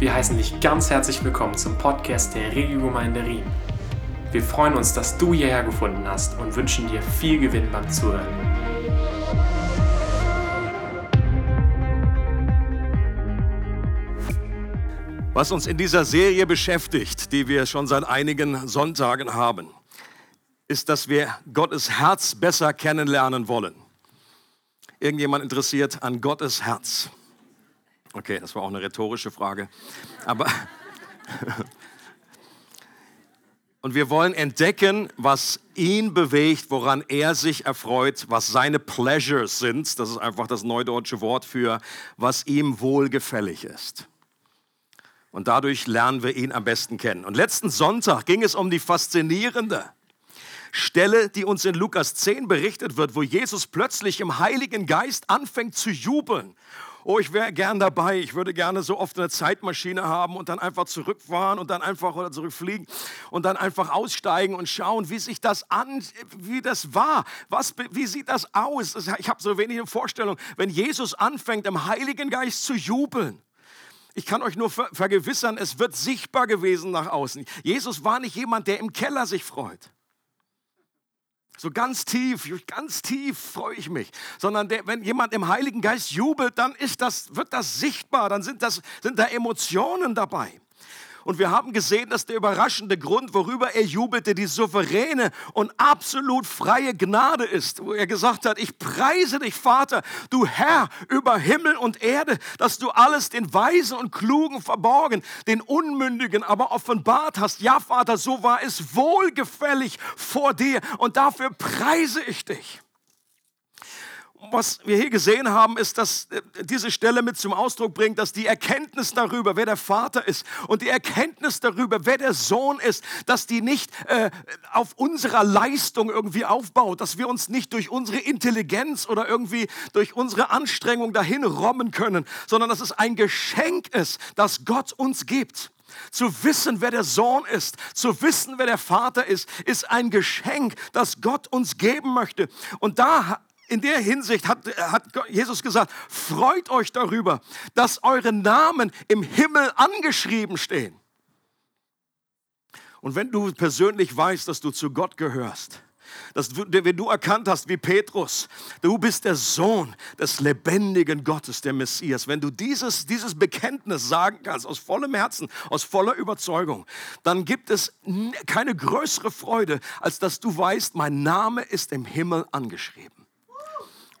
Wir heißen dich ganz herzlich willkommen zum Podcast der Regiogemeinde Riem. Wir freuen uns, dass du hierher gefunden hast und wünschen dir viel Gewinn beim Zuhören. Was uns in dieser Serie beschäftigt, die wir schon seit einigen Sonntagen haben, ist, dass wir Gottes Herz besser kennenlernen wollen. Irgendjemand interessiert an Gottes Herz? Okay, das war auch eine rhetorische Frage. Aber und wir wollen entdecken, was ihn bewegt, woran er sich erfreut, was seine Pleasures sind. Das ist einfach das neudeutsche Wort für, was ihm wohlgefällig ist. Und dadurch lernen wir ihn am besten kennen. Und letzten Sonntag ging es um die faszinierende Stelle, die uns in Lukas 10 berichtet wird, wo Jesus plötzlich im Heiligen Geist anfängt zu jubeln oh, ich wäre gern dabei, ich würde gerne so oft eine Zeitmaschine haben und dann einfach zurückfahren und dann einfach oder zurückfliegen und dann einfach aussteigen und schauen, wie sich das an, wie das war. Was, wie sieht das aus? Ich habe so wenig Vorstellung, wenn Jesus anfängt, im Heiligen Geist zu jubeln. Ich kann euch nur vergewissern, es wird sichtbar gewesen nach außen. Jesus war nicht jemand, der im Keller sich freut. So ganz tief, ganz tief freue ich mich. Sondern der, wenn jemand im Heiligen Geist jubelt, dann ist das, wird das sichtbar, dann sind, das, sind da Emotionen dabei. Und wir haben gesehen, dass der überraschende Grund, worüber er jubelte, die souveräne und absolut freie Gnade ist, wo er gesagt hat, ich preise dich, Vater, du Herr über Himmel und Erde, dass du alles den Weisen und Klugen verborgen, den Unmündigen aber offenbart hast. Ja, Vater, so war es wohlgefällig vor dir und dafür preise ich dich was wir hier gesehen haben, ist, dass äh, diese Stelle mit zum Ausdruck bringt, dass die Erkenntnis darüber, wer der Vater ist und die Erkenntnis darüber, wer der Sohn ist, dass die nicht äh, auf unserer Leistung irgendwie aufbaut, dass wir uns nicht durch unsere Intelligenz oder irgendwie durch unsere Anstrengung dahin robben können, sondern dass es ein Geschenk ist, das Gott uns gibt. Zu wissen, wer der Sohn ist, zu wissen, wer der Vater ist, ist ein Geschenk, das Gott uns geben möchte. Und da in der Hinsicht hat, hat Jesus gesagt, freut euch darüber, dass eure Namen im Himmel angeschrieben stehen. Und wenn du persönlich weißt, dass du zu Gott gehörst, dass du, wenn du erkannt hast, wie Petrus, du bist der Sohn des lebendigen Gottes, der Messias, wenn du dieses, dieses Bekenntnis sagen kannst, aus vollem Herzen, aus voller Überzeugung, dann gibt es keine größere Freude, als dass du weißt, mein Name ist im Himmel angeschrieben.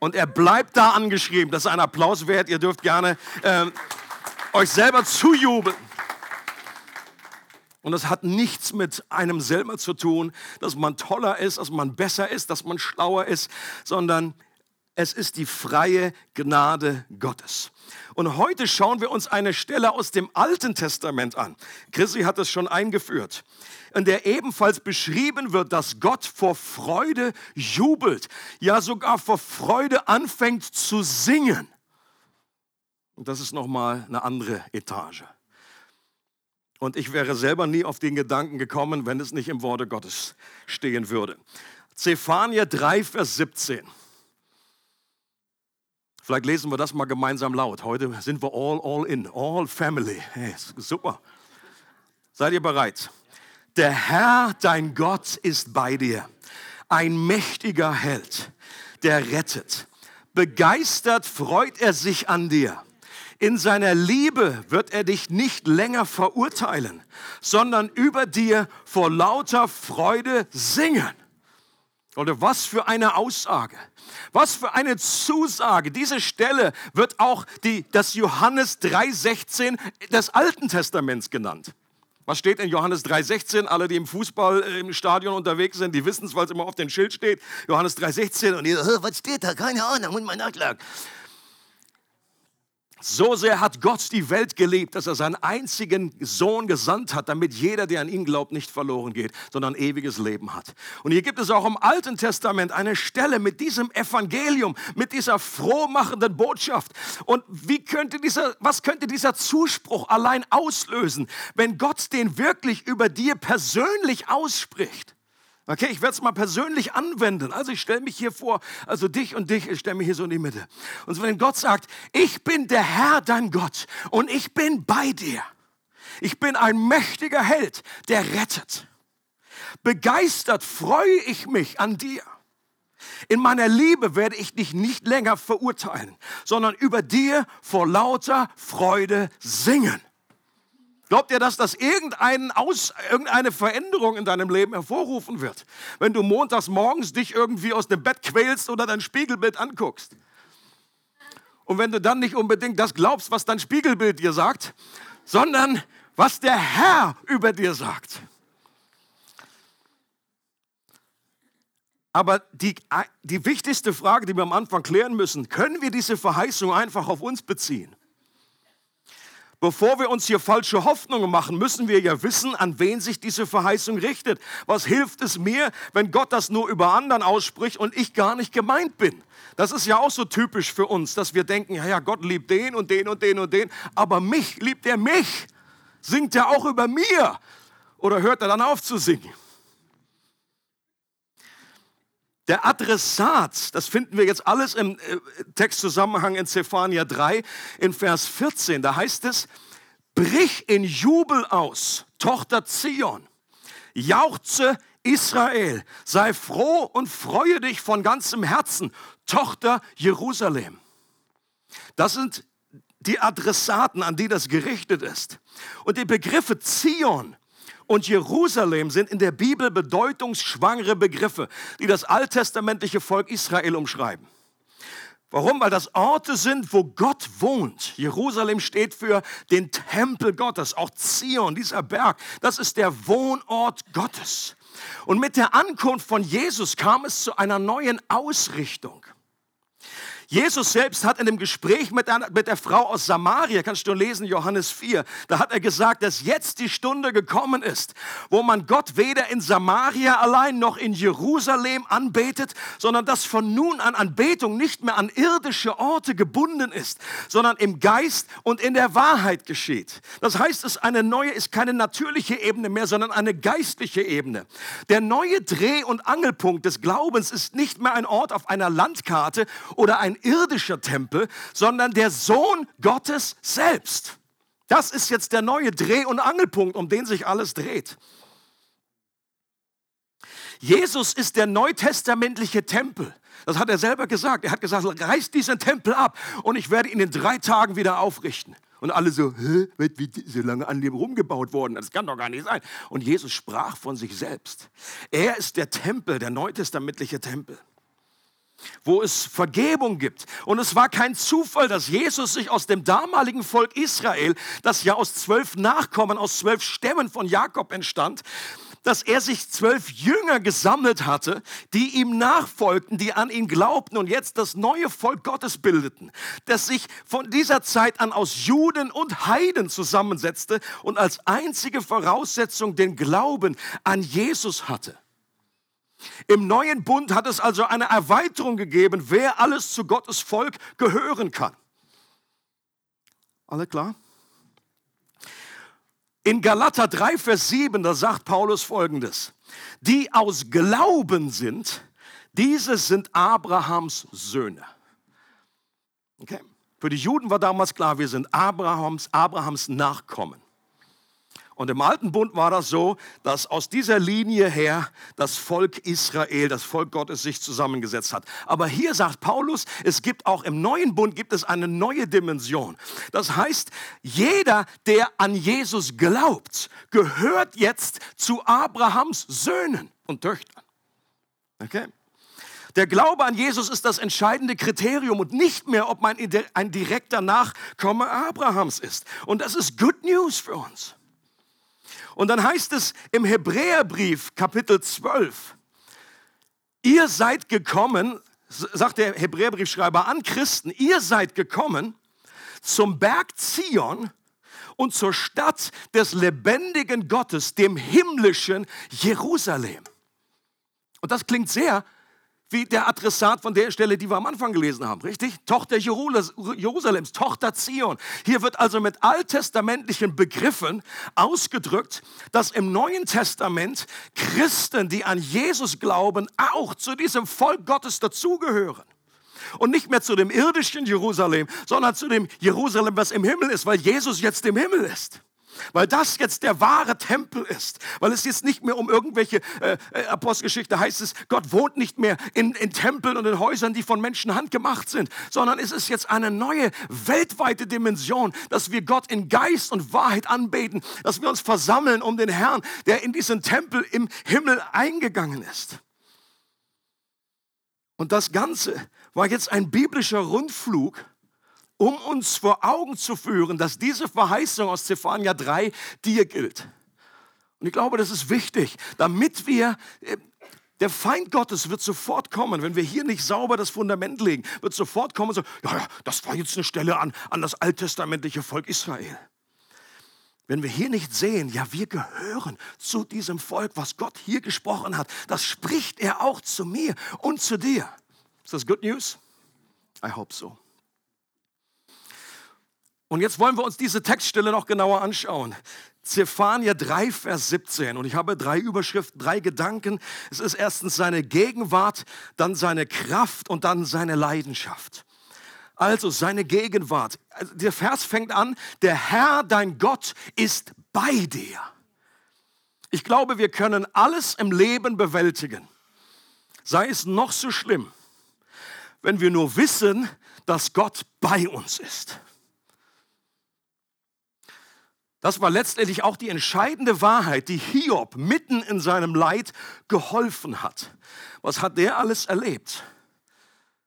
Und er bleibt da angeschrieben. Das ist ein Applaus wert. Ihr dürft gerne äh, euch selber zujubeln. Und das hat nichts mit einem selber zu tun, dass man toller ist, dass man besser ist, dass man schlauer ist, sondern es ist die freie Gnade Gottes. Und heute schauen wir uns eine Stelle aus dem Alten Testament an. Chrissy hat es schon eingeführt in der ebenfalls beschrieben wird, dass Gott vor Freude jubelt, ja sogar vor Freude anfängt zu singen. Und das ist nochmal eine andere Etage. Und ich wäre selber nie auf den Gedanken gekommen, wenn es nicht im Worte Gottes stehen würde. Zephania 3, Vers 17. Vielleicht lesen wir das mal gemeinsam laut. Heute sind wir all, all in, all family. Hey, super. Seid ihr bereit? Der Herr, dein Gott, ist bei dir, ein mächtiger Held, der rettet. Begeistert freut er sich an dir. In seiner Liebe wird er dich nicht länger verurteilen, sondern über dir vor lauter Freude singen. Oder was für eine Aussage, was für eine Zusage. Diese Stelle wird auch die, das Johannes 3,16 des Alten Testaments genannt. Was steht in Johannes 3,16? Alle, die im Fußball äh, im Stadion unterwegs sind, die wissen es, weil es immer auf dem Schild steht. Johannes 3,16 und ihr, was steht da? Keine Ahnung, und mein Nachschlag. So sehr hat Gott die Welt geliebt, dass er seinen einzigen Sohn gesandt hat, damit jeder, der an ihn glaubt, nicht verloren geht, sondern ewiges Leben hat. Und hier gibt es auch im Alten Testament eine Stelle mit diesem Evangelium, mit dieser frohmachenden Botschaft. Und wie könnte dieser, was könnte dieser Zuspruch allein auslösen, wenn Gott den wirklich über dir persönlich ausspricht? Okay, ich werde es mal persönlich anwenden. Also ich stelle mich hier vor, also dich und dich, ich stelle mich hier so in die Mitte. Und wenn Gott sagt, ich bin der Herr, dein Gott, und ich bin bei dir. Ich bin ein mächtiger Held, der rettet. Begeistert freue ich mich an dir. In meiner Liebe werde ich dich nicht länger verurteilen, sondern über dir vor lauter Freude singen. Glaubt ihr, dass das Aus, irgendeine Veränderung in deinem Leben hervorrufen wird, wenn du montags morgens dich irgendwie aus dem Bett quälst oder dein Spiegelbild anguckst? Und wenn du dann nicht unbedingt das glaubst, was dein Spiegelbild dir sagt, sondern was der Herr über dir sagt. Aber die, die wichtigste Frage, die wir am Anfang klären müssen, können wir diese Verheißung einfach auf uns beziehen? Bevor wir uns hier falsche Hoffnungen machen, müssen wir ja wissen, an wen sich diese Verheißung richtet. Was hilft es mir, wenn Gott das nur über anderen ausspricht und ich gar nicht gemeint bin? Das ist ja auch so typisch für uns, dass wir denken, ja, ja, Gott liebt den und den und den und den, aber mich liebt er mich. Singt er auch über mir? Oder hört er dann auf zu singen? Der Adressat, das finden wir jetzt alles im äh, Textzusammenhang in Zephania 3 in Vers 14. Da heißt es, brich in Jubel aus, Tochter Zion, jauchze Israel, sei froh und freue dich von ganzem Herzen, Tochter Jerusalem. Das sind die Adressaten, an die das gerichtet ist. Und die Begriffe Zion und Jerusalem sind in der Bibel bedeutungsschwangere Begriffe, die das alttestamentliche Volk Israel umschreiben. Warum? Weil das Orte sind, wo Gott wohnt. Jerusalem steht für den Tempel Gottes, auch Zion, dieser Berg. Das ist der Wohnort Gottes. Und mit der Ankunft von Jesus kam es zu einer neuen Ausrichtung. Jesus selbst hat in dem Gespräch mit der, mit der Frau aus Samaria, kannst du lesen, Johannes 4, da hat er gesagt, dass jetzt die Stunde gekommen ist, wo man Gott weder in Samaria allein noch in Jerusalem anbetet, sondern dass von nun an Anbetung nicht mehr an irdische Orte gebunden ist, sondern im Geist und in der Wahrheit geschieht. Das heißt, es eine neue ist keine natürliche Ebene mehr, sondern eine geistliche Ebene. Der neue Dreh- und Angelpunkt des Glaubens ist nicht mehr ein Ort auf einer Landkarte oder ein irdischer Tempel, sondern der Sohn Gottes selbst. Das ist jetzt der neue Dreh- und Angelpunkt, um den sich alles dreht. Jesus ist der neutestamentliche Tempel. Das hat er selber gesagt. Er hat gesagt, reißt diesen Tempel ab und ich werde ihn in drei Tagen wieder aufrichten. Und alle so, Hä, wie so lange an dem rumgebaut worden? Das kann doch gar nicht sein. Und Jesus sprach von sich selbst. Er ist der Tempel, der neutestamentliche Tempel wo es Vergebung gibt. Und es war kein Zufall, dass Jesus sich aus dem damaligen Volk Israel, das ja aus zwölf Nachkommen, aus zwölf Stämmen von Jakob entstand, dass er sich zwölf Jünger gesammelt hatte, die ihm nachfolgten, die an ihn glaubten und jetzt das neue Volk Gottes bildeten, das sich von dieser Zeit an aus Juden und Heiden zusammensetzte und als einzige Voraussetzung den Glauben an Jesus hatte. Im neuen Bund hat es also eine Erweiterung gegeben, wer alles zu Gottes Volk gehören kann. Alle klar? In Galater 3, Vers 7, da sagt Paulus folgendes. Die aus Glauben sind, diese sind Abrahams Söhne. Okay? Für die Juden war damals klar, wir sind Abrahams, Abrahams Nachkommen. Und im alten Bund war das so, dass aus dieser Linie her das Volk Israel, das Volk Gottes sich zusammengesetzt hat. Aber hier sagt Paulus, es gibt auch im neuen Bund gibt es eine neue Dimension. Das heißt, jeder, der an Jesus glaubt, gehört jetzt zu Abrahams Söhnen und Töchtern. Okay? Der Glaube an Jesus ist das entscheidende Kriterium und nicht mehr, ob man ein direkter Nachkomme Abrahams ist. Und das ist Good News für uns. Und dann heißt es im Hebräerbrief Kapitel 12, ihr seid gekommen, sagt der Hebräerbriefschreiber an Christen, ihr seid gekommen zum Berg Zion und zur Stadt des lebendigen Gottes, dem himmlischen Jerusalem. Und das klingt sehr wie der Adressat von der Stelle, die wir am Anfang gelesen haben, richtig? Tochter Jerusalems, Tochter Zion. Hier wird also mit alttestamentlichen Begriffen ausgedrückt, dass im Neuen Testament Christen, die an Jesus glauben, auch zu diesem Volk Gottes dazugehören. Und nicht mehr zu dem irdischen Jerusalem, sondern zu dem Jerusalem, was im Himmel ist, weil Jesus jetzt im Himmel ist. Weil das jetzt der wahre Tempel ist, weil es jetzt nicht mehr um irgendwelche äh, äh, Apostelgeschichte heißt es, Gott wohnt nicht mehr in, in Tempeln und in Häusern, die von Menschenhand gemacht sind, sondern es ist jetzt eine neue weltweite Dimension, dass wir Gott in Geist und Wahrheit anbeten, dass wir uns versammeln um den Herrn, der in diesen Tempel im Himmel eingegangen ist. Und das Ganze war jetzt ein biblischer Rundflug um uns vor Augen zu führen, dass diese Verheißung aus Zephania 3 dir gilt. Und ich glaube, das ist wichtig, damit wir äh, der Feind Gottes wird sofort kommen, wenn wir hier nicht sauber das Fundament legen, wird sofort kommen und sagen, ja, ja, das war jetzt eine Stelle an, an das alttestamentliche Volk Israel. Wenn wir hier nicht sehen, ja, wir gehören zu diesem Volk, was Gott hier gesprochen hat, das spricht er auch zu mir und zu dir. Ist das Good News? I hope so. Und jetzt wollen wir uns diese Textstelle noch genauer anschauen. Zephania 3, Vers 17. Und ich habe drei Überschriften, drei Gedanken. Es ist erstens seine Gegenwart, dann seine Kraft und dann seine Leidenschaft. Also seine Gegenwart. Also der Vers fängt an, der Herr, dein Gott, ist bei dir. Ich glaube, wir können alles im Leben bewältigen. Sei es noch so schlimm, wenn wir nur wissen, dass Gott bei uns ist. Das war letztendlich auch die entscheidende Wahrheit, die Hiob mitten in seinem Leid geholfen hat. Was hat der alles erlebt?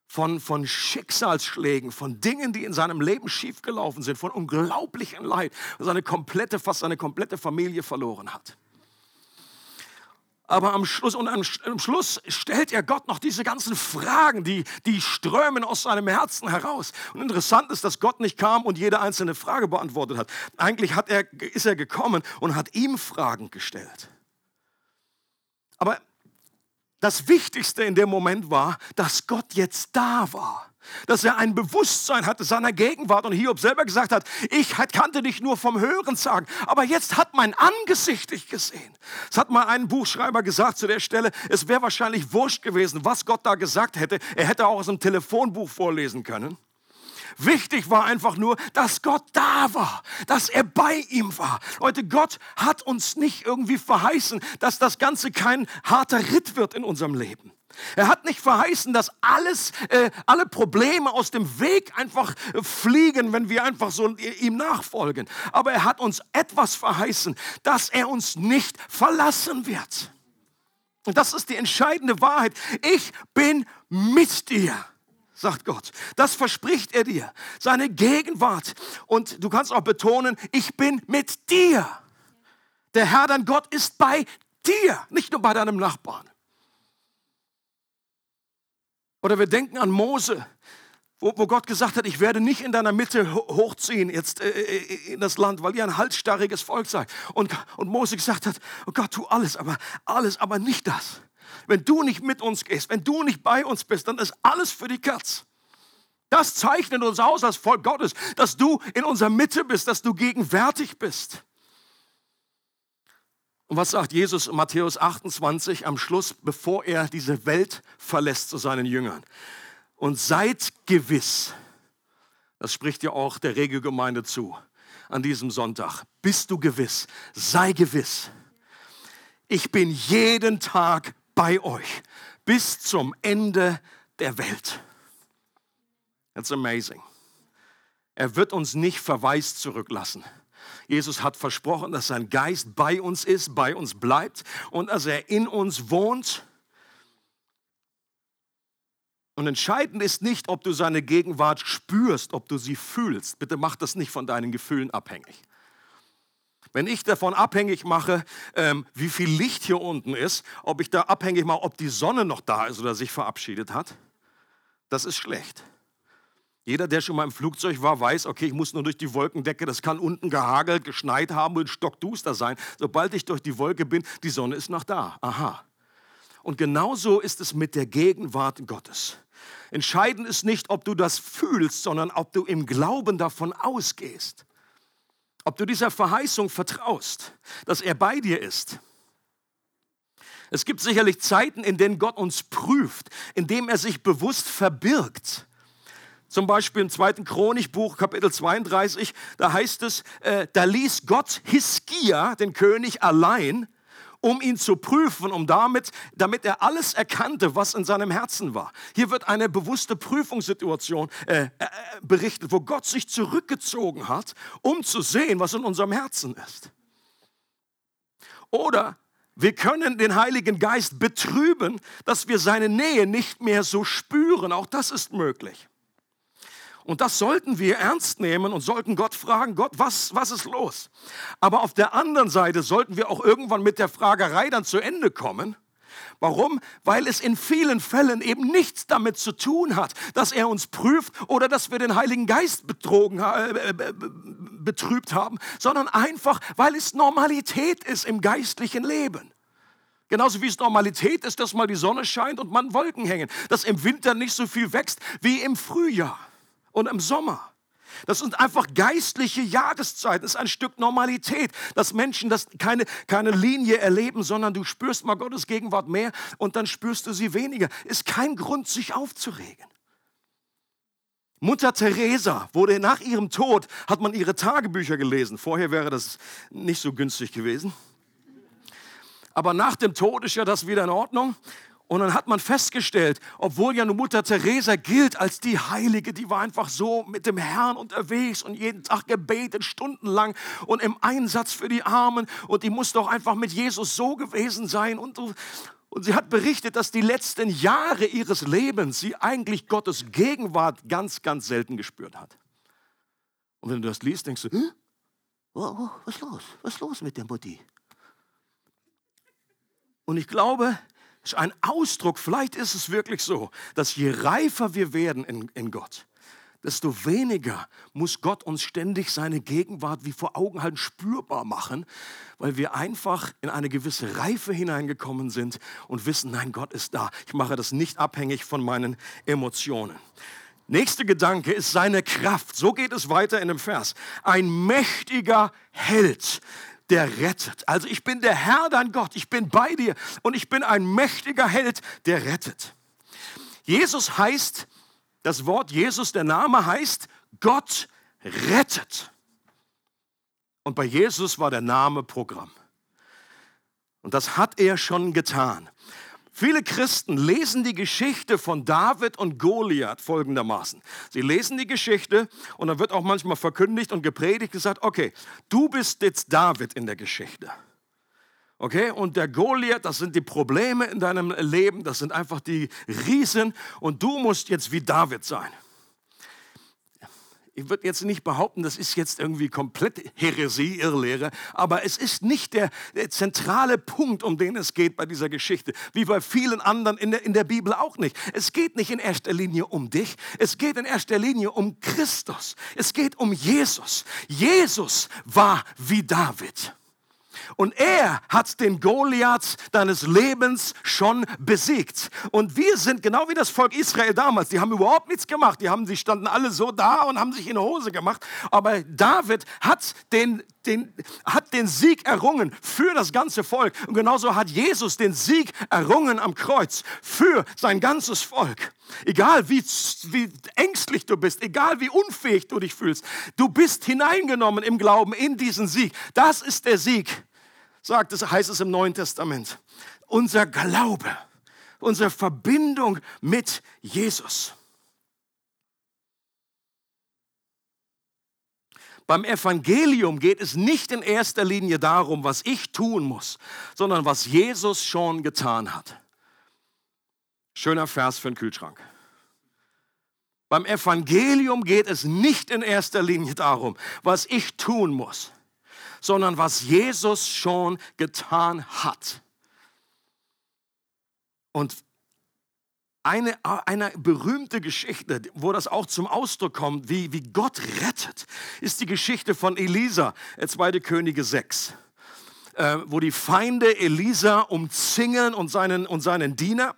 Von, von Schicksalsschlägen, von Dingen, die in seinem Leben schiefgelaufen sind, von unglaublichem Leid, seine komplette, fast seine komplette Familie verloren hat. Aber am Schluss, und am, Schluss stellt er Gott noch diese ganzen Fragen, die, die strömen aus seinem Herzen heraus. Und interessant ist, dass Gott nicht kam und jede einzelne Frage beantwortet hat. Eigentlich hat er, ist er gekommen und hat ihm Fragen gestellt. Aber das Wichtigste in dem Moment war, dass Gott jetzt da war dass er ein Bewusstsein hatte seiner Gegenwart und Hiob selber gesagt hat, ich kannte dich nur vom Hören sagen, aber jetzt hat mein Angesicht dich gesehen. Es hat mal ein Buchschreiber gesagt zu der Stelle, es wäre wahrscheinlich wurscht gewesen, was Gott da gesagt hätte. Er hätte auch aus dem Telefonbuch vorlesen können. Wichtig war einfach nur, dass Gott da war, dass er bei ihm war. Leute, Gott hat uns nicht irgendwie verheißen, dass das Ganze kein harter Ritt wird in unserem Leben. Er hat nicht verheißen, dass alles, äh, alle Probleme aus dem Weg einfach äh, fliegen, wenn wir einfach so ihm nachfolgen. Aber er hat uns etwas verheißen, dass er uns nicht verlassen wird. Und das ist die entscheidende Wahrheit. Ich bin mit dir, sagt Gott. Das verspricht er dir. Seine Gegenwart. Und du kannst auch betonen, ich bin mit dir. Der Herr, dein Gott, ist bei dir, nicht nur bei deinem Nachbarn. Oder wir denken an Mose, wo, wo, Gott gesagt hat, ich werde nicht in deiner Mitte hochziehen jetzt äh, äh, in das Land, weil ihr ein halsstarriges Volk seid. Und, und Mose gesagt hat, oh Gott, tu alles, aber alles, aber nicht das. Wenn du nicht mit uns gehst, wenn du nicht bei uns bist, dann ist alles für die Katz. Das zeichnet uns aus als Volk Gottes, dass du in unserer Mitte bist, dass du gegenwärtig bist. Und was sagt Jesus in Matthäus 28 am Schluss, bevor er diese Welt verlässt zu seinen Jüngern? Und seid gewiss, das spricht ja auch der Regelgemeinde zu an diesem Sonntag, bist du gewiss, sei gewiss, ich bin jeden Tag bei euch bis zum Ende der Welt. That's amazing. Er wird uns nicht verwaist zurücklassen. Jesus hat versprochen, dass sein Geist bei uns ist, bei uns bleibt und dass er in uns wohnt. Und entscheidend ist nicht, ob du seine Gegenwart spürst, ob du sie fühlst. Bitte mach das nicht von deinen Gefühlen abhängig. Wenn ich davon abhängig mache, ähm, wie viel Licht hier unten ist, ob ich da abhängig mache, ob die Sonne noch da ist oder sich verabschiedet hat, das ist schlecht. Jeder, der schon mal im Flugzeug war, weiß, okay, ich muss nur durch die Wolkendecke, das kann unten gehagelt, geschneit haben und stockduster sein. Sobald ich durch die Wolke bin, die Sonne ist noch da. Aha. Und genauso ist es mit der Gegenwart Gottes. Entscheidend ist nicht, ob du das fühlst, sondern ob du im Glauben davon ausgehst. Ob du dieser Verheißung vertraust, dass er bei dir ist. Es gibt sicherlich Zeiten, in denen Gott uns prüft, in denen er sich bewusst verbirgt Zum Beispiel im zweiten Chronikbuch, Kapitel 32, da heißt es, äh, da ließ Gott Hiskia, den König, allein, um ihn zu prüfen, um damit, damit er alles erkannte, was in seinem Herzen war. Hier wird eine bewusste Prüfungssituation äh, äh, berichtet, wo Gott sich zurückgezogen hat, um zu sehen, was in unserem Herzen ist. Oder wir können den Heiligen Geist betrüben, dass wir seine Nähe nicht mehr so spüren. Auch das ist möglich. Und das sollten wir ernst nehmen und sollten Gott fragen, Gott, was, was ist los? Aber auf der anderen Seite sollten wir auch irgendwann mit der Fragerei dann zu Ende kommen. Warum? Weil es in vielen Fällen eben nichts damit zu tun hat, dass er uns prüft oder dass wir den Heiligen Geist betrogen, äh, betrübt haben, sondern einfach, weil es Normalität ist im geistlichen Leben. Genauso wie es Normalität ist, dass mal die Sonne scheint und man Wolken hängen, dass im Winter nicht so viel wächst wie im Frühjahr und im Sommer. Das sind einfach geistliche Jahreszeiten. Das ist ein Stück Normalität, dass Menschen das keine, keine Linie erleben, sondern du spürst mal Gottes Gegenwart mehr und dann spürst du sie weniger. Ist kein Grund, sich aufzuregen. Mutter Teresa wurde nach ihrem Tod, hat man ihre Tagebücher gelesen. Vorher wäre das nicht so günstig gewesen. Aber nach dem Tod ist ja das wieder in Ordnung. Und dann hat man festgestellt, obwohl ja Mutter Teresa gilt als die Heilige, die war einfach so mit dem Herrn unterwegs und jeden Tag gebetet, stundenlang und im Einsatz für die Armen. Und die muss doch einfach mit Jesus so gewesen sein. Und, und sie hat berichtet, dass die letzten Jahre ihres Lebens sie eigentlich Gottes Gegenwart ganz, ganz selten gespürt hat. Und wenn du das liest, denkst du, hm? oh, oh, was ist los? Was ist los mit der Mutti? Und ich glaube, ist ein Ausdruck, vielleicht ist es wirklich so, dass je reifer wir werden in, in Gott, desto weniger muss Gott uns ständig seine Gegenwart wie vor Augen halten spürbar machen, weil wir einfach in eine gewisse Reife hineingekommen sind und wissen, nein, Gott ist da. Ich mache das nicht abhängig von meinen Emotionen. Nächster Gedanke ist seine Kraft. So geht es weiter in dem Vers. Ein mächtiger Held der rettet. Also ich bin der Herr, dein Gott, ich bin bei dir und ich bin ein mächtiger Held, der rettet. Jesus heißt, das Wort Jesus, der Name heißt, Gott rettet. Und bei Jesus war der Name Programm. Und das hat er schon getan. Viele Christen lesen die Geschichte von David und Goliath folgendermaßen. Sie lesen die Geschichte und dann wird auch manchmal verkündigt und gepredigt gesagt, okay, du bist jetzt David in der Geschichte. Okay, und der Goliath, das sind die Probleme in deinem Leben, das sind einfach die Riesen und du musst jetzt wie David sein ich würde jetzt nicht behaupten, das ist jetzt irgendwie komplett Häresie, Irrlehre, aber es ist nicht der, der, zentrale Punkt, um den es geht bei dieser Geschichte, wie bei vielen anderen in der, in der Bibel auch nicht. Es geht nicht in erster Linie um dich, es geht in erster Linie um Christus, es geht um Jesus. Jesus war wie David. Und er hat den Goliath deines Lebens schon besiegt. Und wir sind genau wie das Volk Israel damals. Die haben überhaupt nichts gemacht. Die haben, sie standen alle so da und haben sich in Hose gemacht. Aber David hat den, den, hat den Sieg errungen für das ganze Volk. Und genauso hat Jesus den Sieg errungen am Kreuz für sein ganzes Volk. Egal wie, wie ängstlich du bist, egal wie unfähig du dich fühlst, du bist hineingenommen im Glauben in diesen Sieg. Das ist der Sieg, sagt es, heißt es im Neuen Testament. Unser Glaube, unsere Verbindung mit Jesus. Beim Evangelium geht es nicht in erster Linie darum, was ich tun muss, sondern was Jesus schon getan hat. Schöner Vers für den Kühlschrank. Beim Evangelium geht es nicht in erster Linie darum, was ich tun muss, sondern was Jesus schon getan hat. Und eine, eine berühmte Geschichte, wo das auch zum Ausdruck kommt, wie, wie Gott rettet, ist die Geschichte von Elisa, 2. Äh, Könige 6, äh, wo die Feinde Elisa umzingeln und seinen, und seinen Diener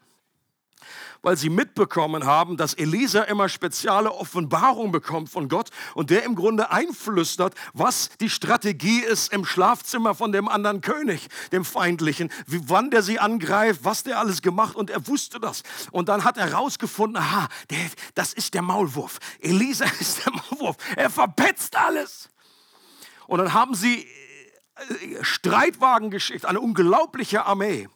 weil sie mitbekommen haben, dass Elisa immer spezielle Offenbarungen bekommt von Gott und der im Grunde einflüstert, was die Strategie ist im Schlafzimmer von dem anderen König, dem Feindlichen, wie, wann der sie angreift, was der alles gemacht und er wusste das. Und dann hat er herausgefunden, aha, der, das ist der Maulwurf. Elisa ist der Maulwurf. Er verpetzt alles. Und dann haben sie äh, Streitwagen geschickt, eine unglaubliche Armee.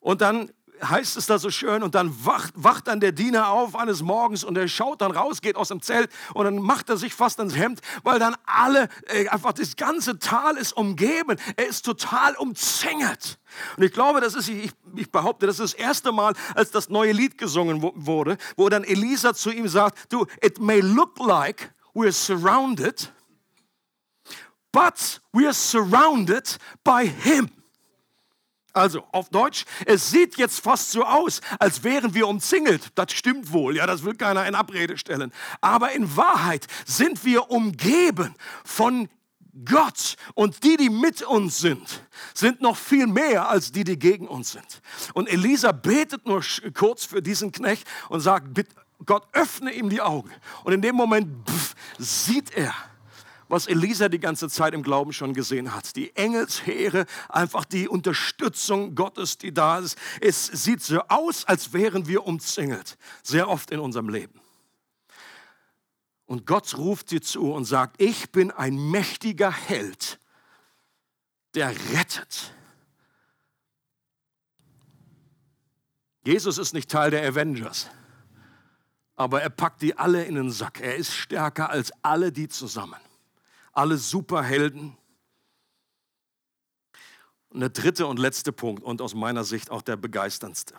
Und dann heißt es da so schön, und dann wacht, wacht dann der Diener auf eines Morgens und er schaut dann raus, geht aus dem Zelt und dann macht er sich fast ans Hemd, weil dann alle, äh, einfach das ganze Tal ist umgeben. Er ist total umzingelt. Und ich glaube, das ist, ich, ich behaupte, das ist das erste Mal, als das neue Lied gesungen wurde, wo dann Elisa zu ihm sagt, du, it may look like we're surrounded, but we're surrounded by him. Also auf Deutsch, es sieht jetzt fast so aus, als wären wir umzingelt. Das stimmt wohl, ja, das will keiner in Abrede stellen. Aber in Wahrheit sind wir umgeben von Gott und die, die mit uns sind, sind noch viel mehr als die, die gegen uns sind. Und Elisa betet nur kurz für diesen Knecht und sagt, Gott öffne ihm die Augen. Und in dem Moment pff, sieht er, was Elisa die ganze Zeit im Glauben schon gesehen hat. Die Engelsheere, einfach die Unterstützung Gottes, die da ist. Es sieht so aus, als wären wir umzingelt. Sehr oft in unserem Leben. Und Gott ruft dir zu und sagt, ich bin ein mächtiger Held, der rettet. Jesus ist nicht Teil der Avengers, aber er packt die alle in den Sack. Er ist stärker als alle die zusammen alle Superhelden. Und der dritte und letzte Punkt und aus meiner Sicht auch der begeisterndste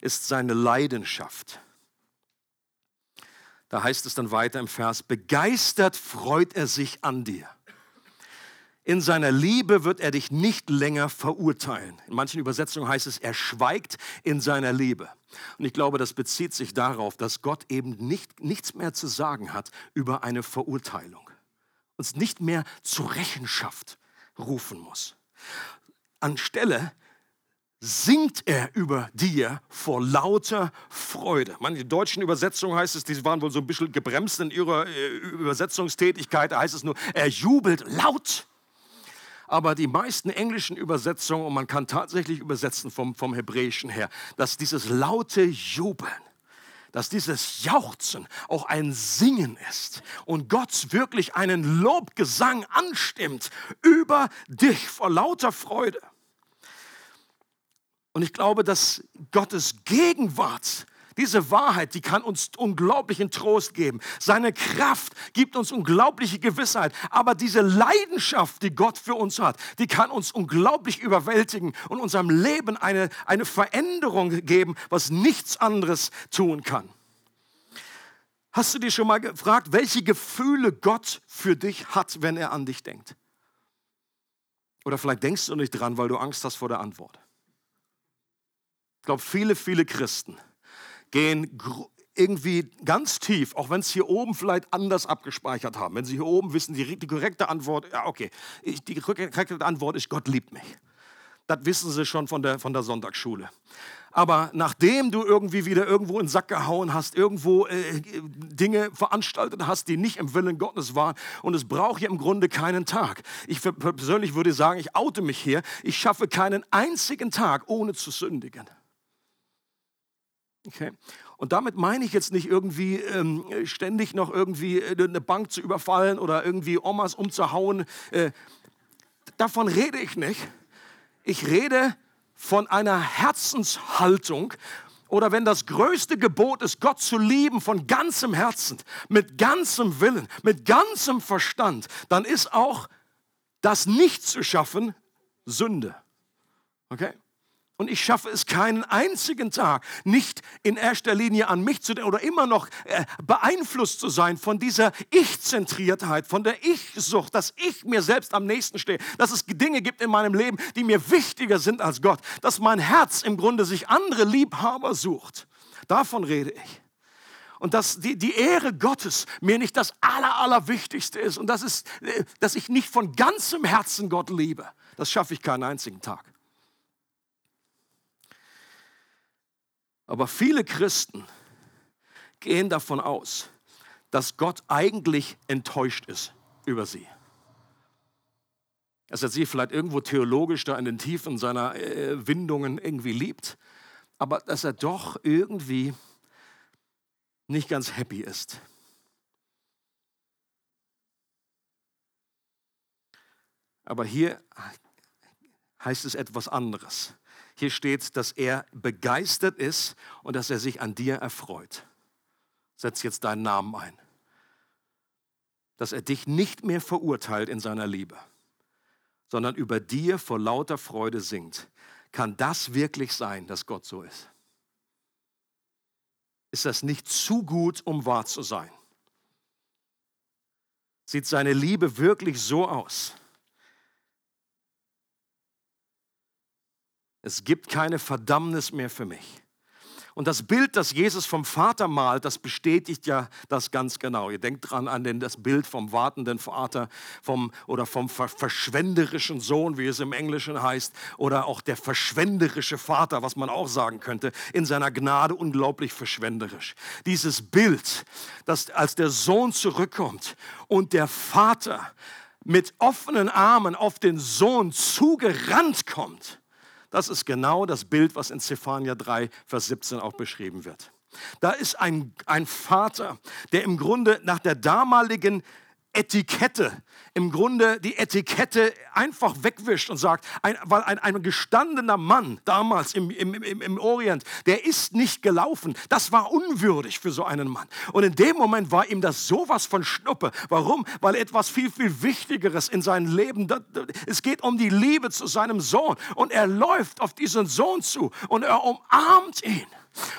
ist seine Leidenschaft. Da heißt es dann weiter im Vers, begeistert freut er sich an dir. In seiner Liebe wird er dich nicht länger verurteilen. In manchen Übersetzungen heißt es, er schweigt in seiner Liebe. Und ich glaube, das bezieht sich darauf, dass Gott eben nicht, nichts mehr zu sagen hat über eine Verurteilung uns nicht mehr zur Rechenschaft rufen muss. Anstelle singt er über dir vor lauter Freude. Manche deutschen Übersetzungen heißt es, die waren wohl so ein bisschen gebremst in ihrer äh, Übersetzungstätigkeit, da heißt es nur, er jubelt laut. Aber die meisten englischen Übersetzungen, und man kann tatsächlich übersetzen vom, vom Hebräischen her, dass dieses laute Jubeln dass dieses Jauchzen auch ein Singen ist und Gott wirklich einen Lobgesang anstimmt über dich vor lauter Freude. Und ich glaube, dass Gottes Gegenwart diese Wahrheit, die kann uns unglaublichen Trost geben. Seine Kraft gibt uns unglaubliche Gewissheit. Aber diese Leidenschaft, die Gott für uns hat, die kann uns unglaublich überwältigen und unserem Leben eine, eine Veränderung geben, was nichts anderes tun kann. Hast du dir schon mal gefragt, welche Gefühle Gott für dich hat, wenn er an dich denkt? Oder vielleicht denkst du nicht dran, weil du Angst hast vor der Antwort. Ich glaube, viele, viele Christen gehen irgendwie ganz tief, auch wenn es hier oben vielleicht anders abgespeichert haben. Wenn sie hier oben wissen, die, die korrekte Antwort, ja okay, ich, die korrekte Antwort ist, Gott liebt mich. Das wissen sie schon von der, von der Sonntagsschule. Aber nachdem du irgendwie wieder irgendwo in den Sack gehauen hast, irgendwo äh, Dinge veranstaltet hast, die nicht im Willen Gottes waren, und es braucht ja im Grunde keinen Tag. Ich persönlich würde sagen, ich oute mich hier, ich schaffe keinen einzigen Tag, ohne zu sündigen. Okay. Und damit meine ich jetzt nicht irgendwie ähm, ständig noch irgendwie äh, eine Bank zu überfallen oder irgendwie Omas umzuhauen. Äh, davon rede ich nicht. Ich rede von einer Herzenshaltung oder wenn das größte Gebot ist, Gott zu lieben von ganzem Herzen, mit ganzem Willen, mit ganzem Verstand, dann ist auch das nicht zu schaffen Sünde. Okay? Und ich schaffe es keinen einzigen Tag, nicht in erster Linie an mich zu denken oder immer noch äh, beeinflusst zu sein von dieser Ich-Zentriertheit, von der Ich-Sucht, dass ich mir selbst am nächsten stehe, dass es Dinge gibt in meinem Leben, die mir wichtiger sind als Gott, dass mein Herz im Grunde sich andere Liebhaber sucht. Davon rede ich. Und dass die, die Ehre Gottes mir nicht das Aller, Allerwichtigste ist und das ist, äh, dass ich nicht von ganzem Herzen Gott liebe. Das schaffe ich keinen einzigen Tag. Aber viele Christen gehen davon aus, dass Gott eigentlich enttäuscht ist über sie. Dass er sie vielleicht irgendwo theologisch da in den Tiefen seiner äh, Windungen irgendwie liebt, aber dass er doch irgendwie nicht ganz happy ist. Aber hier heißt es etwas anderes. Hier steht, dass er begeistert ist und dass er sich an dir erfreut. Setz jetzt deinen Namen ein. Dass er dich nicht mehr verurteilt in seiner Liebe, sondern über dir vor lauter Freude singt. Kann das wirklich sein, dass Gott so ist? Ist das nicht zu gut, um wahr zu sein? Sieht seine Liebe wirklich so aus? Es gibt keine Verdammnis mehr für mich. Und das Bild, das Jesus vom Vater malt, das bestätigt ja das ganz genau. Ihr denkt dran an den, das Bild vom wartenden Vater vom, oder vom verschwenderischen Sohn, wie es im Englischen heißt, oder auch der verschwenderische Vater, was man auch sagen könnte, in seiner Gnade unglaublich verschwenderisch. Dieses Bild, dass als der Sohn zurückkommt und der Vater mit offenen Armen auf den Sohn zugerannt kommt, das ist genau das Bild, was in Zephania 3, Vers 17 auch beschrieben wird. Da ist ein, ein Vater, der im Grunde nach der damaligen Etikette, im Grunde die Etikette einfach wegwischt und sagt, ein, weil ein, ein gestandener Mann damals im, im, im, im Orient, der ist nicht gelaufen. Das war unwürdig für so einen Mann. Und in dem Moment war ihm das sowas von Schnuppe. Warum? Weil etwas viel, viel Wichtigeres in seinem Leben, es geht um die Liebe zu seinem Sohn. Und er läuft auf diesen Sohn zu und er umarmt ihn.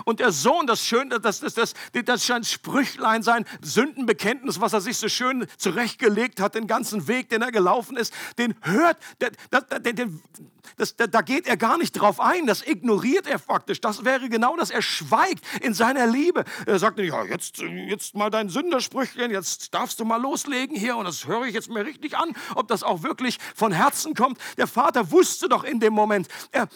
Und der Sohn, das Schöne, das, das, das, das scheint Sprüchlein sein, Sündenbekenntnis, was er sich so schön zurechtgelegt hat, den ganzen Weg, den er gelaufen ist, den hört, der, der, der, das, da geht er gar nicht drauf ein, das ignoriert er faktisch. Das wäre genau das, er schweigt in seiner Liebe. Er sagt ja, jetzt, jetzt mal dein Sündersprüchchen, jetzt darfst du mal loslegen hier und das höre ich jetzt mir richtig an, ob das auch wirklich von Herzen kommt. Der Vater wusste doch in dem Moment, er,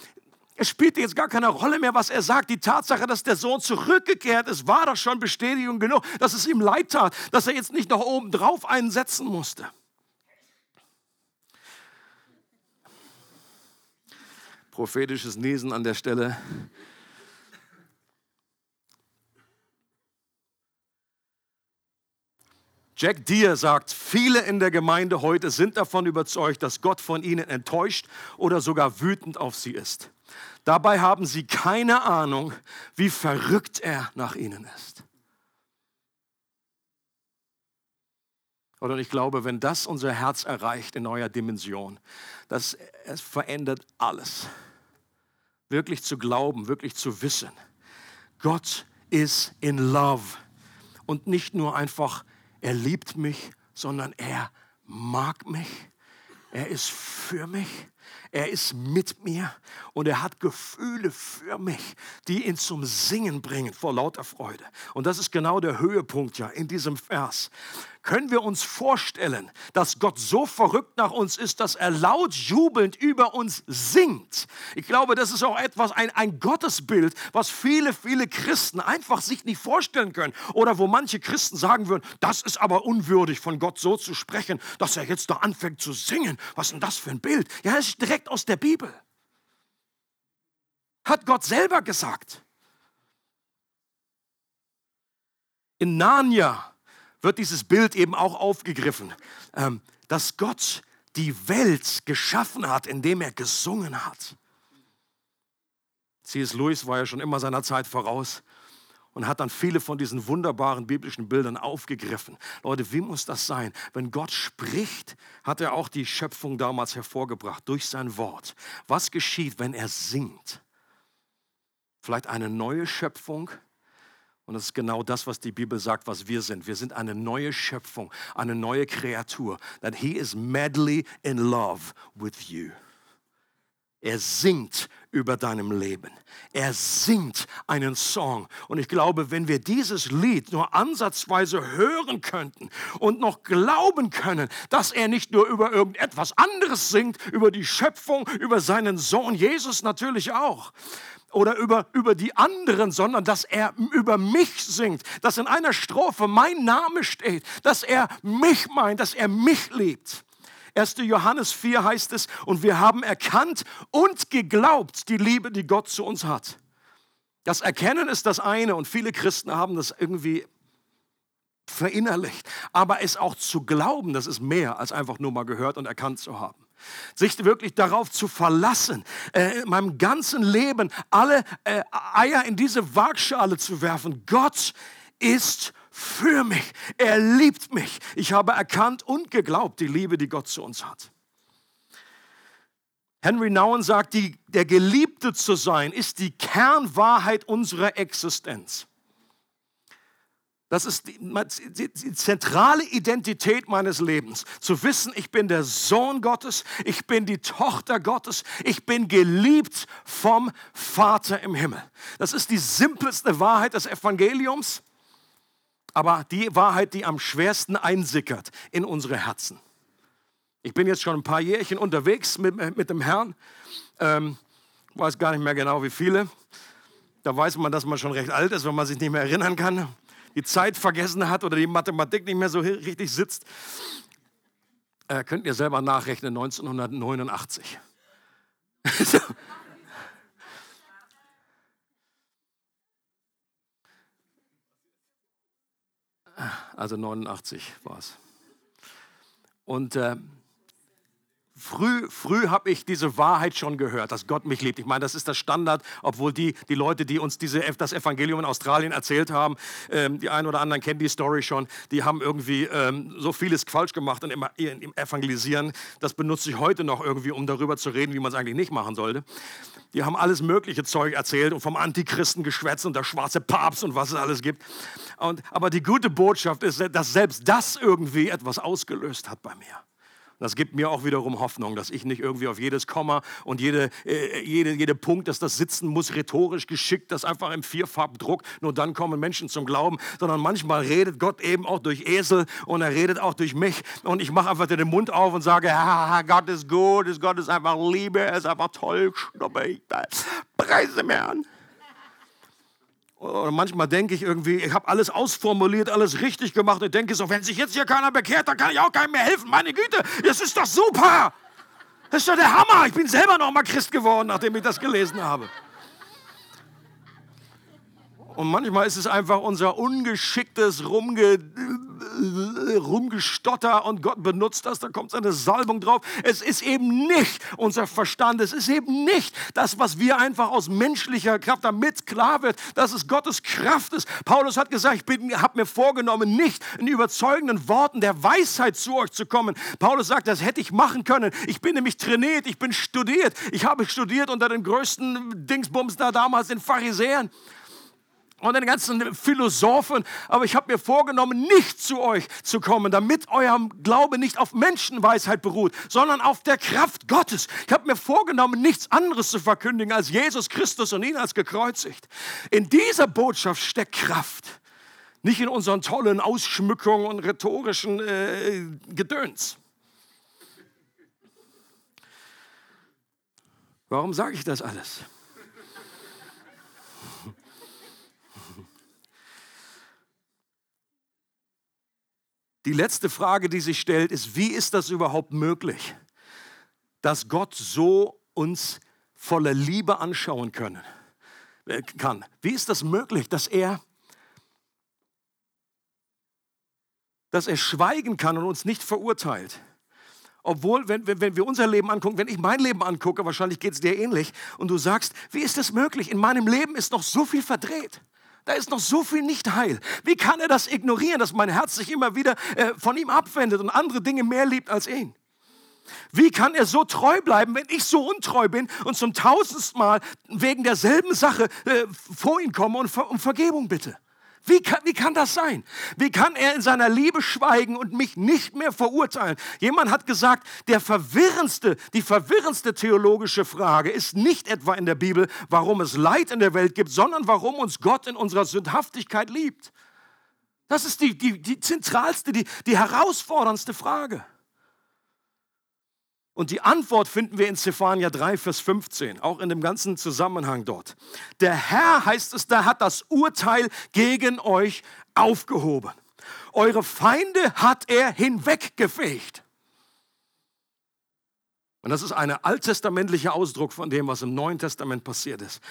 es spielte jetzt gar keine Rolle mehr, was er sagt. Die Tatsache, dass der Sohn zurückgekehrt ist, war doch schon Bestätigung genug, dass es ihm leid tat, dass er jetzt nicht noch oben drauf einsetzen musste. Prophetisches Niesen an der Stelle. Jack Deere sagt, viele in der Gemeinde heute sind davon überzeugt, dass Gott von ihnen enttäuscht oder sogar wütend auf sie ist. Dabei haben sie keine Ahnung, wie verrückt er nach ihnen ist. Und ich glaube, wenn das unser Herz erreicht in neuer Dimension, das es verändert alles. Wirklich zu glauben, wirklich zu wissen, Gott ist in Love und nicht nur einfach, er liebt mich, sondern er mag mich, er ist für mich er ist mit mir und er hat Gefühle für mich, die ihn zum Singen bringen vor lauter Freude. Und das ist genau der Höhepunkt ja in diesem Vers. Können wir uns vorstellen, dass Gott so verrückt nach uns ist, dass er laut jubelnd über uns singt? Ich glaube, das ist auch etwas, ein, ein Gottesbild, was viele, viele Christen einfach sich nicht vorstellen können. Oder wo manche Christen sagen würden, das ist aber unwürdig, von Gott so zu sprechen, dass er jetzt da anfängt zu singen. Was ist denn das für ein Bild? Ja, es ist direkt aus der Bibel. Hat Gott selber gesagt. In Narnia wird dieses Bild eben auch aufgegriffen, ähm, dass Gott die Welt geschaffen hat, indem er gesungen hat. C.S. Lewis war ja schon immer seiner Zeit voraus und hat dann viele von diesen wunderbaren biblischen Bildern aufgegriffen. Leute, wie muss das sein? Wenn Gott spricht, hat er auch die Schöpfung damals hervorgebracht durch sein Wort. Was geschieht, wenn er singt? Vielleicht eine neue Schöpfung? Und das ist genau das, was die Bibel sagt, was wir sind. Wir sind eine neue Schöpfung, eine neue Kreatur. That he is madly in love with you. Er singt über deinem Leben. Er singt einen Song. Und ich glaube, wenn wir dieses Lied nur ansatzweise hören könnten und noch glauben können, dass er nicht nur über irgendetwas anderes singt, über die Schöpfung, über seinen Sohn Jesus natürlich auch, oder über, über die anderen, sondern dass er über mich singt, dass in einer Strophe mein Name steht, dass er mich meint, dass er mich liebt. 1. Johannes 4 heißt es, und wir haben erkannt und geglaubt die Liebe, die Gott zu uns hat. Das Erkennen ist das eine und viele Christen haben das irgendwie verinnerlicht. Aber es auch zu glauben, das ist mehr als einfach nur mal gehört und erkannt zu haben. Sich wirklich darauf zu verlassen, äh, in meinem ganzen Leben alle äh, Eier in diese Waagschale zu werfen. Gott ist für mich. Er liebt mich. Ich habe erkannt und geglaubt die Liebe, die Gott zu uns hat. Henry Nouwen sagt, die, der Geliebte zu sein ist die Kernwahrheit unserer Existenz. Das ist die, die, zentrale Identität meines Lebens. Zu wissen, ich bin der Sohn Gottes, ich bin die Tochter Gottes, ich bin geliebt vom Vater im Himmel. Das ist die simpelste Wahrheit des Evangeliums, aber die Wahrheit, die am schwersten einsickert in unsere Herzen. Ich bin jetzt schon ein paar Jährchen unterwegs mit, mit dem Herrn, ähm, weiß gar nicht mehr genau wie viele. Da weiß man, dass man schon recht alt ist, wenn man sich nicht mehr erinnern kann die Zeit vergessen hat oder die Mathematik nicht mehr so richtig sitzt, äh, könnt ihr selber nachrechnen, 1989. also 89 war es. Und äh, Früh, früh habe ich diese Wahrheit schon gehört, dass Gott mich liebt. Ich meine, das ist das Standard, obwohl die, die Leute, die uns diese, das Evangelium in Australien erzählt haben, ähm, die einen oder anderen kennen die Story schon, die haben irgendwie ähm, so vieles falsch gemacht im, im Evangelisieren. Das benutze ich heute noch irgendwie, um darüber zu reden, wie man es eigentlich nicht machen sollte. Die haben alles mögliche Zeug erzählt und vom Antichristen geschwätzt und der schwarze Papst und was es alles gibt. Und, aber die gute Botschaft ist, dass selbst das irgendwie etwas ausgelöst hat bei mir. Das gibt mir auch wiederum Hoffnung, dass ich nicht irgendwie auf jedes Komma und jede, äh, jede, jede Punkt, dass das sitzen muss, rhetorisch geschickt, das einfach im Vierfarbdruck, nur dann kommen Menschen zum Glauben, sondern manchmal redet Gott eben auch durch Esel und er redet auch durch mich und ich mache einfach den Mund auf und sage, Gott ist gut, Gott ist einfach Liebe, er ist einfach toll, schnuppig, preise mir an. Oder manchmal denke ich irgendwie, ich habe alles ausformuliert, alles richtig gemacht. Und denke so, wenn sich jetzt hier keiner bekehrt, dann kann ich auch keinem mehr helfen. Meine Güte, das ist doch super. Das ist doch der Hammer. Ich bin selber noch mal Christ geworden, nachdem ich das gelesen habe. Und manchmal ist es einfach unser ungeschicktes Rumge Rumgestotter und Gott benutzt das, da kommt seine Salbung drauf. Es ist eben nicht unser Verstand, es ist eben nicht das, was wir einfach aus menschlicher Kraft, damit klar wird, dass es Gottes Kraft ist. Paulus hat gesagt, ich habe mir vorgenommen, nicht in überzeugenden Worten der Weisheit zu euch zu kommen. Paulus sagt, das hätte ich machen können. Ich bin nämlich trainiert, ich bin studiert. Ich habe studiert unter den größten Dingsbums da damals, den Pharisäern und den ganzen Philosophen, aber ich habe mir vorgenommen, nicht zu euch zu kommen, damit euer Glaube nicht auf Menschenweisheit beruht, sondern auf der Kraft Gottes. Ich habe mir vorgenommen, nichts anderes zu verkündigen als Jesus Christus und ihn als gekreuzigt. In dieser Botschaft steckt Kraft, nicht in unseren tollen Ausschmückungen und rhetorischen äh, Gedöns. Warum sage ich das alles? Die letzte Frage, die sich stellt, ist, wie ist das überhaupt möglich, dass Gott so uns voller Liebe anschauen können, äh, kann? Wie ist das möglich, dass er, dass er schweigen kann und uns nicht verurteilt? Obwohl, wenn, wenn, wenn wir unser Leben angucken, wenn ich mein Leben angucke, wahrscheinlich geht es dir ähnlich, und du sagst, wie ist das möglich? In meinem Leben ist noch so viel verdreht. Da ist noch so viel nicht heil. Wie kann er das ignorieren, dass mein Herz sich immer wieder äh, von ihm abwendet und andere Dinge mehr liebt als ihn? Wie kann er so treu bleiben, wenn ich so untreu bin und zum tausendsten Mal wegen derselben Sache äh, vor ihn komme und um Vergebung bitte? Wie kann, wie kann das sein? Wie kann er in seiner Liebe schweigen und mich nicht mehr verurteilen? Jemand hat gesagt, der verwirrendste, die verwirrendste theologische Frage ist nicht etwa in der Bibel, warum es Leid in der Welt gibt, sondern warum uns Gott in unserer Sündhaftigkeit liebt. Das ist die, die, die zentralste, die, die herausforderndste Frage. Und die Antwort finden wir in Zephania 3, Vers 15, auch in dem ganzen Zusammenhang dort. Der Herr, heißt es, da hat das Urteil gegen euch aufgehoben. Eure Feinde hat er hinweggefegt. Und das ist ein alttestamentlicher Ausdruck von dem, was im Neuen Testament passiert ist.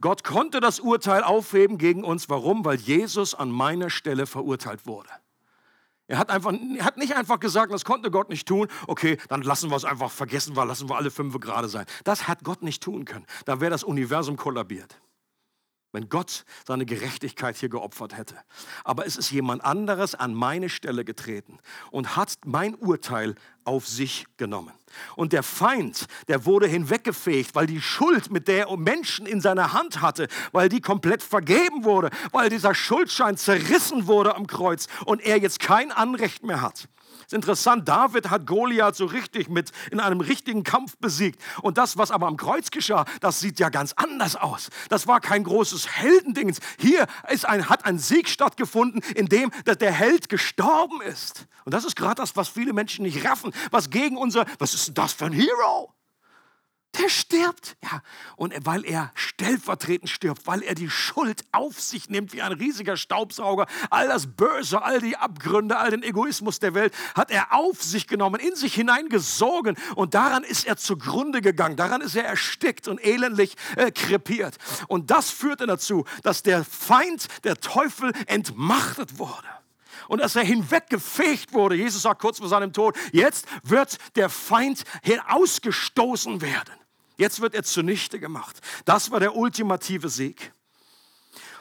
Gott konnte das Urteil aufheben gegen uns. Warum? Weil Jesus an meiner Stelle verurteilt wurde. Er hat, einfach, er hat nicht einfach gesagt, das konnte Gott nicht tun, okay, dann lassen wir es einfach vergessen, weil lassen wir alle fünf gerade sein. Das hat Gott nicht tun können. Da wäre das Universum kollabiert wenn Gott seine Gerechtigkeit hier geopfert hätte. Aber es ist jemand anderes an meine Stelle getreten und hat mein Urteil auf sich genommen. Und der Feind, der wurde hinweggefegt, weil die Schuld, mit der er Menschen in seiner Hand hatte, weil die komplett vergeben wurde, weil dieser Schuldschein zerrissen wurde am Kreuz und er jetzt kein Anrecht mehr hat ist interessant, David hat Goliath so richtig mit in einem richtigen Kampf besiegt. Und das, was aber am Kreuz geschah, das sieht ja ganz anders aus. Das war kein großes Heldending. Hier ist ein, hat ein Sieg stattgefunden, in dem der Held gestorben ist. Und das ist gerade das, was viele Menschen nicht raffen, was gegen unser, was ist denn das für ein Hero? Der stirbt, ja. Und weil er stellvertretend stirbt, weil er die Schuld auf sich nimmt wie ein riesiger Staubsauger, all das Böse, all die Abgründe, all den Egoismus der Welt hat er auf sich genommen, in sich hineingesogen und daran ist er zugrunde gegangen, daran ist er erstickt und elendlich äh, krepiert. Und das führte dazu, dass der Feind, der Teufel, entmachtet wurde und dass er hinweggefegt wurde. Jesus sagt kurz vor seinem Tod, jetzt wird der Feind hinausgestoßen werden. Jetzt wird er zunichte gemacht. Das war der ultimative Sieg.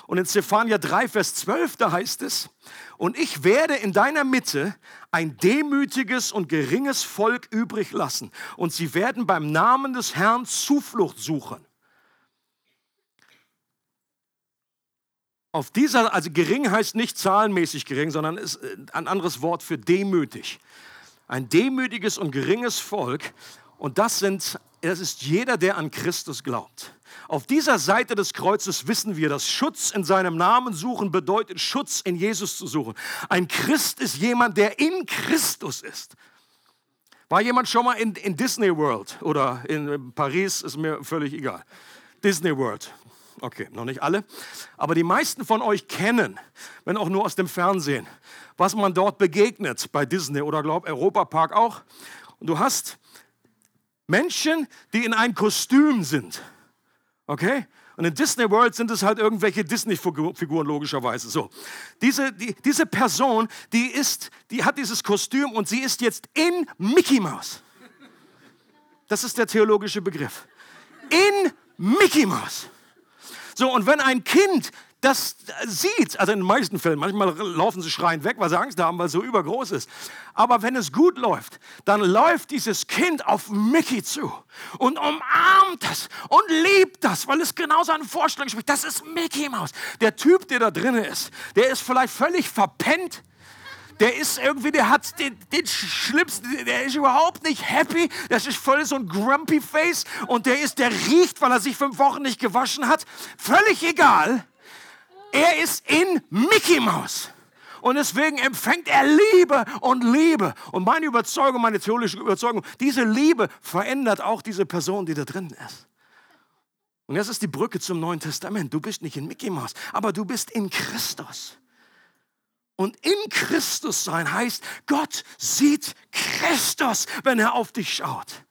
Und in Zephania 3, Vers 12, da heißt es, und ich werde in deiner Mitte ein demütiges und geringes Volk übrig lassen, und sie werden beim Namen des Herrn Zuflucht suchen. Auf dieser, also gering heißt nicht zahlenmäßig gering, sondern ist äh, ein anderes Wort für demütig. Ein demütiges und geringes Volk. Und das sind, das ist jeder, der an Christus glaubt. Auf dieser Seite des Kreuzes wissen wir, dass Schutz in seinem Namen suchen bedeutet, Schutz in Jesus zu suchen. Ein Christ ist jemand, der in Christus ist. War jemand schon mal in, in Disney World oder in Paris, ist mir völlig egal. Disney World. Okay, noch nicht alle. Aber die meisten von euch kennen, wenn auch nur aus dem Fernsehen, was man dort begegnet bei Disney oder glaub Europapark auch. Und du hast Menschen, die in ein Kostüm sind. Okay? Und in Disney World sind es halt irgendwelche Disney-Figuren logischerweise. So, diese, die, diese Person, die ist, die hat dieses Kostüm und sie ist jetzt in Mickey Mouse. Das ist der theologische Begriff. In Mickey Mouse. So, und wenn ein Kind das sieht, also in den meisten Fällen, manchmal laufen sie schreiend weg, weil sie Angst haben, weil es so übergroß ist. Aber wenn es gut läuft, dann läuft dieses Kind auf Mickey zu und umarmt das und liebt das, weil es genau seine Vorstellung spricht. Das ist Mickey Mouse. Der Typ, der da drin ist, der ist vielleicht völlig verpennt der ist irgendwie, der hat den, den schlimmsten, der ist überhaupt nicht happy, das ist voll so ein grumpy Face und der ist, der riecht, weil er sich fünf Wochen nicht gewaschen hat. Völlig egal. Er ist in Mickey Mouse. Und deswegen empfängt er Liebe und Liebe. Und meine Überzeugung, meine theologische Überzeugung, diese Liebe verändert auch diese Person, die da drin ist. Und das ist die Brücke zum Neuen Testament. Du bist nicht in Mickey Mouse, aber du bist in Christus. Und in Christus sein heißt, Gott sieht Christus, wenn er auf dich schaut.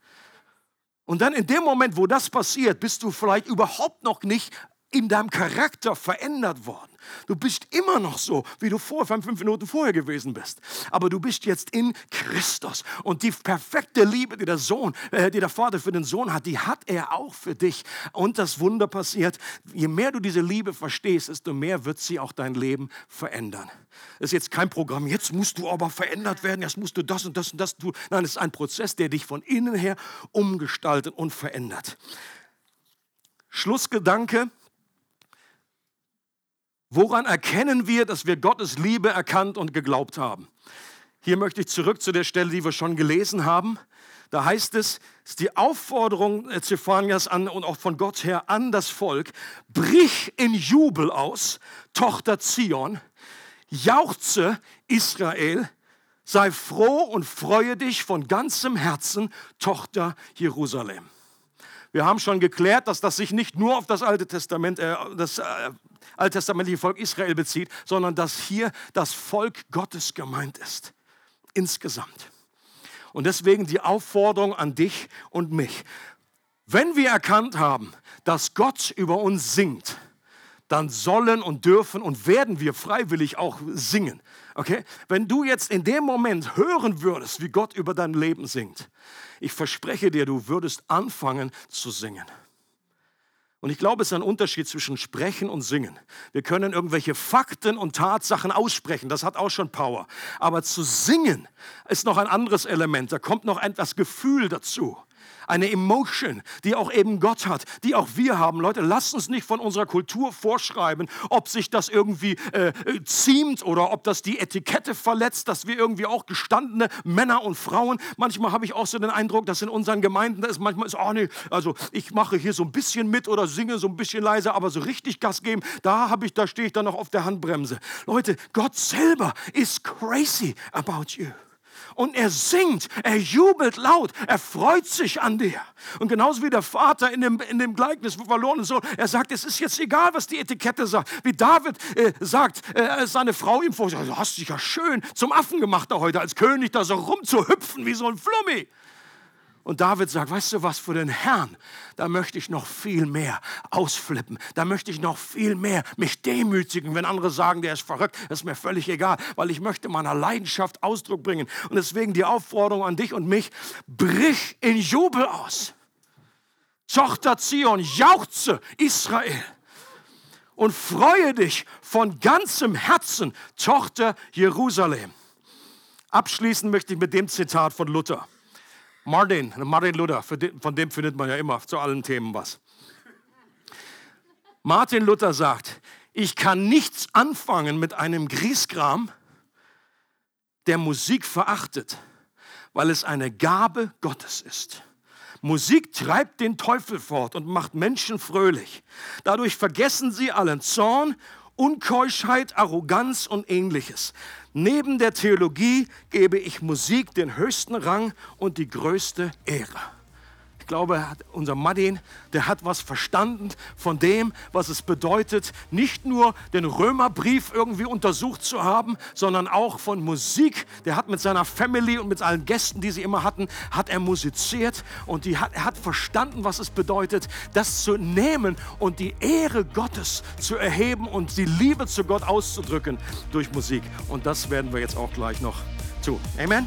Und dann in dem Moment, wo das passiert, bist du vielleicht überhaupt noch nicht in deinem Charakter verändert worden. Du bist immer noch so, wie du vor fünf, Minuten vorher gewesen bist. Aber du bist jetzt in Christus. Und die perfekte Liebe, die der Sohn, äh, die der Vater für den Sohn hat, die hat er auch für dich. Und das Wunder passiert, je mehr du diese Liebe verstehst, desto mehr wird sie auch dein Leben verändern. Es ist jetzt kein Programm, jetzt musst du aber verändert werden, jetzt musst du das und das und das tun. Nein, es ist ein Prozess, der dich von innen her umgestaltet und verändert. Schlussgedanke, Woran erkennen wir, dass wir Gottes Liebe erkannt und geglaubt haben? Hier möchte ich zurück zu der Stelle, die wir schon gelesen haben. Da heißt es, es ist die Aufforderung Zephanias an und auch von Gott her an das Volk, brich in Jubel aus, Tochter Zion, jauchze Israel, Sei froh und freue dich von ganzem Herzen, Tochter Jerusalem. Wir haben schon geklärt, dass das sich nicht nur auf das Alte Testament, äh, das äh, alttestamentliche Volk Israel bezieht, sondern dass hier das Volk Gottes gemeint ist. Insgesamt. Und deswegen die Aufforderung an dich und mich. Wenn wir erkannt haben, dass Gott über uns singt, dann sollen und dürfen und werden wir freiwillig auch singen. Okay? Wenn du jetzt in dem Moment hören würdest, wie Gott über dein Leben singt, ich verspreche dir, du würdest anfangen zu singen. Und ich glaube, es ist ein Unterschied zwischen Sprechen und Singen. Wir können irgendwelche Fakten und Tatsachen aussprechen, das hat auch schon Power. Aber zu singen ist noch ein anderes Element, da kommt noch etwas Gefühl dazu eine Emotion, die auch eben Gott hat, die auch wir haben. Leute, lasst uns nicht von unserer Kultur vorschreiben, ob sich das irgendwie äh, ziemt oder ob das die Etikette verletzt, dass wir irgendwie auch gestandene Männer und Frauen, manchmal habe ich auch so den Eindruck, dass in unseren Gemeinden da ist manchmal ist, oh nee, also ich mache hier so ein bisschen mit oder singe so ein bisschen leiser, aber so richtig Gas geben, da habe ich, da stehe ich dann noch auf der Handbremse. Leute, Gott selber ist crazy about you und er singt, er jubelt laut, er freut sich an dir. Und genauso wie der Vater in dem, in dem Gleichnis vom verlorenen Sohn, er sagt, es ist jetzt egal, was die Etikette sagt. Wie David äh, sagt, äh, seine Frau ihm vor, du hast dich ja schön zum Affen gemacht da heute, als König da so rumzuhüpfen wie so ein Flummi. Und David sagt, weißt du was, für den Herrn, da möchte ich noch viel mehr ausflippen. Da möchte ich noch viel mehr mich demütigen. Wenn andere sagen, der ist verrückt, ist mir völlig egal, weil ich möchte meiner Leidenschaft Ausdruck bringen. Und deswegen die Aufforderung an dich und mich, brich in Jubel aus. Tochter Zion, jauchze Israel und freue dich von ganzem Herzen, Tochter Jerusalem. Abschließen möchte ich mit dem Zitat von Luther. Martin, Martin Luther, von dem findet man ja immer zu allen Themen was. Martin Luther sagt, ich kann nichts anfangen mit einem Griesgram, der Musik verachtet, weil es eine Gabe Gottes ist. Musik treibt den Teufel fort und macht Menschen fröhlich. Dadurch vergessen sie allen Zorn Unkeuschheit, Arroganz und ähnliches. Neben der Theologie gebe ich Musik den höchsten Rang und die größte Ehre. Ich glaube, unser Madin, der hat was verstanden von dem, was es bedeutet, nicht nur den Römerbrief irgendwie untersucht zu haben, sondern auch von Musik. Der hat mit seiner Family und mit allen Gästen, die sie immer hatten, hat er musiziert und die hat, er hat verstanden, was es bedeutet, das zu nehmen und die Ehre Gottes zu erheben und die Liebe zu Gott auszudrücken durch Musik. Und das werden wir jetzt auch gleich noch tun. Amen.